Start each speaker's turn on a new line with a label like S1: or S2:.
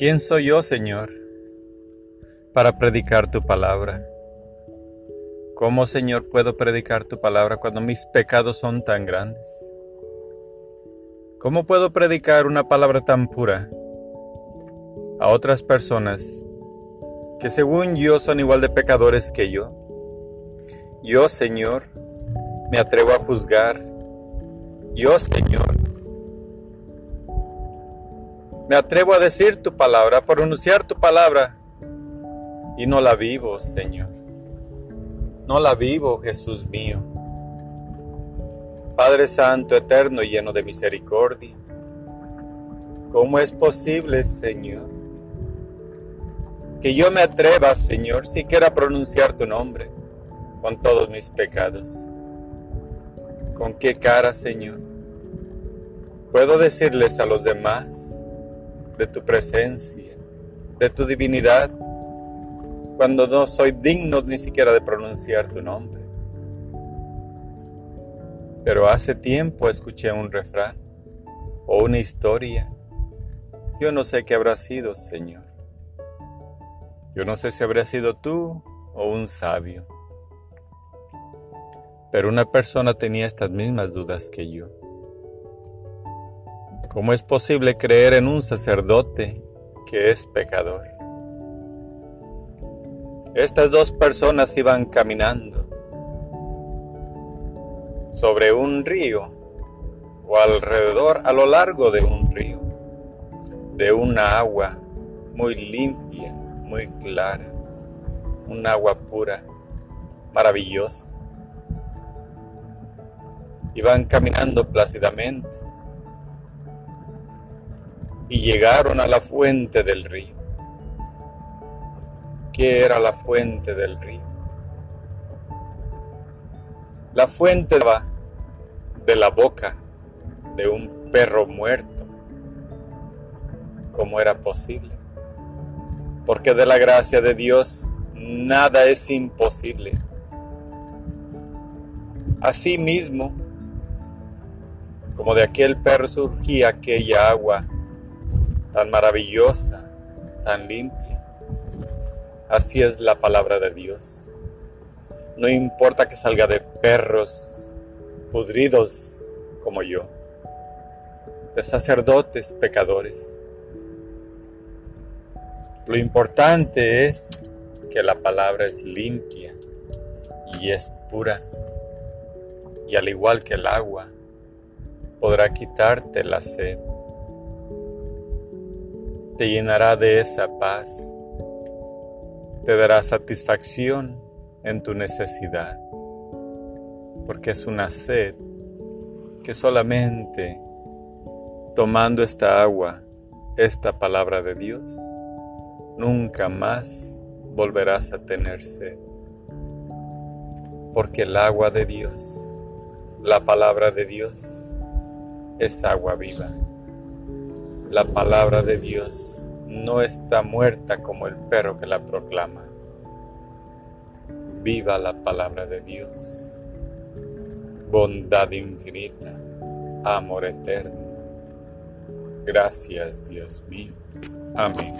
S1: ¿Quién soy yo, Señor, para predicar tu palabra? ¿Cómo, Señor, puedo predicar tu palabra cuando mis pecados son tan grandes? ¿Cómo puedo predicar una palabra tan pura a otras personas que según yo son igual de pecadores que yo? Yo, Señor, me atrevo a juzgar. Yo, Señor, me atrevo a decir tu palabra, a pronunciar tu palabra, y no la vivo, Señor. No la vivo, Jesús mío. Padre Santo, eterno, y lleno de misericordia, ¿cómo es posible, Señor, que yo me atreva, Señor, siquiera a pronunciar tu nombre con todos mis pecados? ¿Con qué cara, Señor? ¿Puedo decirles a los demás de tu presencia, de tu divinidad, cuando no soy digno ni siquiera de pronunciar tu nombre. Pero hace tiempo escuché un refrán o una historia. Yo no sé qué habrá sido, Señor. Yo no sé si habrá sido tú o un sabio. Pero una persona tenía estas mismas dudas que yo. ¿Cómo es posible creer en un sacerdote que es pecador? Estas dos personas iban caminando sobre un río o alrededor a lo largo de un río, de una agua muy limpia, muy clara, un agua pura, maravillosa. Iban caminando plácidamente y llegaron a la fuente del río. ¿Qué era la fuente del río? La fuente va de la boca de un perro muerto. ¿Cómo era posible? Porque de la gracia de Dios nada es imposible. Asimismo, como de aquel perro surgía aquella agua tan maravillosa, tan limpia. Así es la palabra de Dios. No importa que salga de perros pudridos como yo, de sacerdotes pecadores. Lo importante es que la palabra es limpia y es pura. Y al igual que el agua, podrá quitarte la sed te llenará de esa paz, te dará satisfacción en tu necesidad, porque es una sed que solamente tomando esta agua, esta palabra de Dios, nunca más volverás a tener sed, porque el agua de Dios, la palabra de Dios, es agua viva. La palabra de Dios no está muerta como el perro que la proclama. Viva la palabra de Dios. Bondad infinita, amor eterno. Gracias Dios mío. Amén.